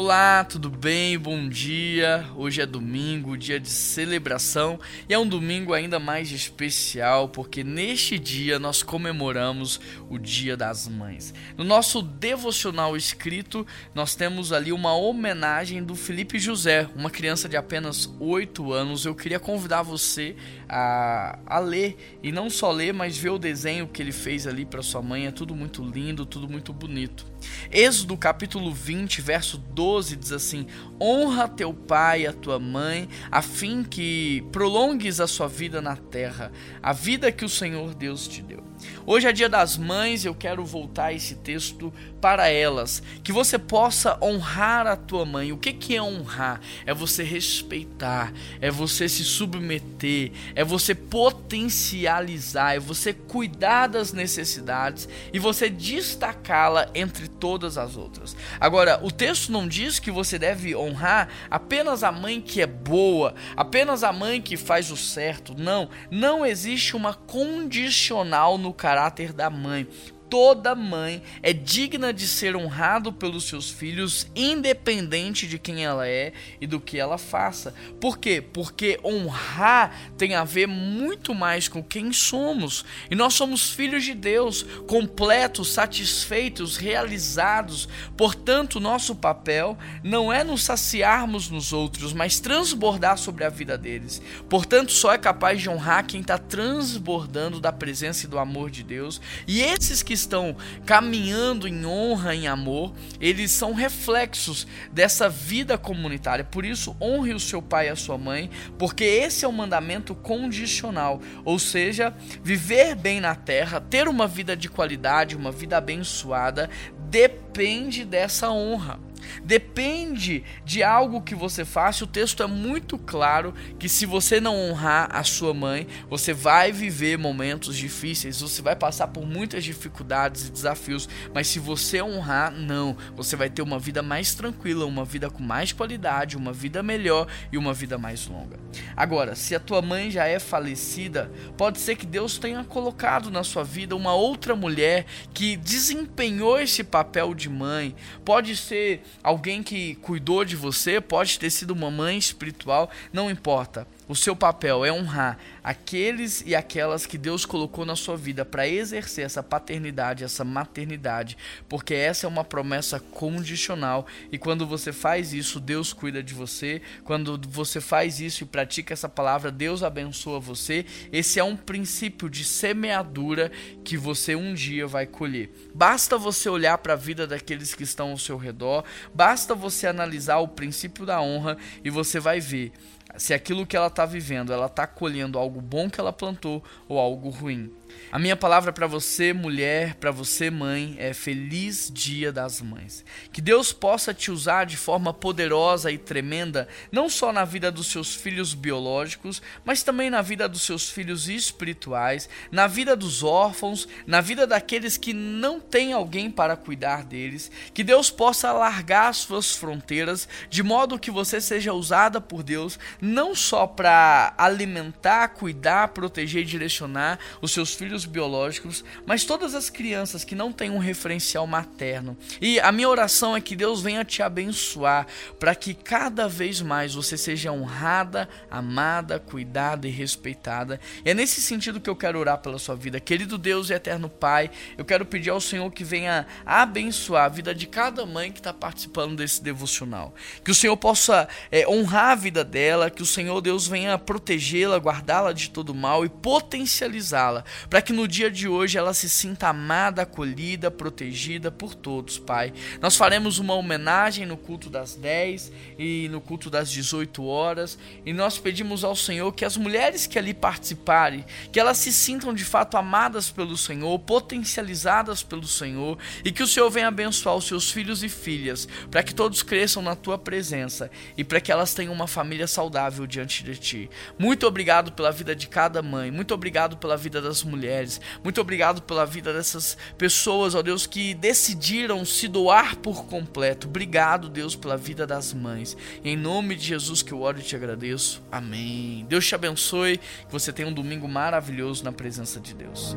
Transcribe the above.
Olá, tudo bem? Bom dia. Hoje é domingo, dia de celebração, e é um domingo ainda mais especial porque neste dia nós comemoramos o Dia das Mães. No nosso devocional escrito, nós temos ali uma homenagem do Felipe José, uma criança de apenas 8 anos. Eu queria convidar você a, a ler e não só ler, mas ver o desenho que ele fez ali para sua mãe. É tudo muito lindo, tudo muito bonito. Êxodo capítulo 20, verso 12 diz assim: Honra teu pai e a tua mãe, a fim que prolongues a sua vida na terra, a vida que o Senhor Deus te deu. Hoje é dia das mães, eu quero voltar esse texto para elas, que você possa honrar a tua mãe. O que que é honrar? É você respeitar, é você se submeter, é você potencializar, é você cuidar das necessidades e você destacá-la entre todas as outras. Agora, o texto não diz que você deve honrar apenas a mãe que é boa, apenas a mãe que faz o certo. Não, não existe uma condicional no caráter da mãe toda mãe é digna de ser honrado pelos seus filhos, independente de quem ela é e do que ela faça. Por quê? Porque honrar tem a ver muito mais com quem somos. E nós somos filhos de Deus, completos, satisfeitos, realizados. Portanto, nosso papel não é nos saciarmos nos outros, mas transbordar sobre a vida deles. Portanto, só é capaz de honrar quem está transbordando da presença e do amor de Deus. E esses que estão caminhando em honra, em amor, eles são reflexos dessa vida comunitária. Por isso, honre o seu pai e a sua mãe, porque esse é o mandamento condicional, ou seja, viver bem na terra, ter uma vida de qualidade, uma vida abençoada, depende dessa honra. Depende de algo que você faça. O texto é muito claro que se você não honrar a sua mãe, você vai viver momentos difíceis, você vai passar por muitas dificuldades e desafios, mas se você honrar, não, você vai ter uma vida mais tranquila, uma vida com mais qualidade, uma vida melhor e uma vida mais longa. Agora, se a tua mãe já é falecida, pode ser que Deus tenha colocado na sua vida uma outra mulher que desempenhou esse papel de mãe. Pode ser alguém que cuidou de você, pode ter sido uma mãe espiritual, não importa. O seu papel é honrar aqueles e aquelas que Deus colocou na sua vida para exercer essa paternidade, essa maternidade, porque essa é uma promessa condicional e quando você faz isso, Deus cuida de você. Quando você faz isso e pratica essa palavra, Deus abençoa você. Esse é um princípio de semeadura que você um dia vai colher. Basta você olhar para a vida daqueles que estão ao seu redor, basta você analisar o princípio da honra e você vai ver se aquilo que ela está vivendo, ela está colhendo algo bom que ela plantou ou algo ruim. A minha palavra para você, mulher, para você, mãe, é feliz Dia das Mães. Que Deus possa te usar de forma poderosa e tremenda, não só na vida dos seus filhos biológicos, mas também na vida dos seus filhos espirituais, na vida dos órfãos, na vida daqueles que não têm alguém para cuidar deles. Que Deus possa alargar as suas fronteiras, de modo que você seja usada por Deus não só para alimentar, cuidar, proteger e direcionar os seus filhos biológicos, mas todas as crianças que não têm um referencial materno. E a minha oração é que Deus venha te abençoar para que cada vez mais você seja honrada, amada, cuidada e respeitada. E é nesse sentido que eu quero orar pela sua vida. Querido Deus e eterno Pai, eu quero pedir ao Senhor que venha abençoar a vida de cada mãe que está participando desse devocional. Que o Senhor possa é, honrar a vida dela, que o Senhor Deus venha protegê-la, guardá-la de todo mal e potencializá-la para que no dia de hoje ela se sinta amada, acolhida, protegida por todos, Pai. Nós faremos uma homenagem no culto das 10 e no culto das 18 horas, e nós pedimos ao Senhor que as mulheres que ali participarem, que elas se sintam de fato amadas pelo Senhor, potencializadas pelo Senhor, e que o Senhor venha abençoar os seus filhos e filhas, para que todos cresçam na tua presença e para que elas tenham uma família saudável diante de ti. Muito obrigado pela vida de cada mãe, muito obrigado pela vida das mulheres mulheres. Muito obrigado pela vida dessas pessoas, ó Deus, que decidiram se doar por completo. Obrigado, Deus, pela vida das mães. Em nome de Jesus que eu oro e te agradeço. Amém. Deus te abençoe. Que você tenha um domingo maravilhoso na presença de Deus.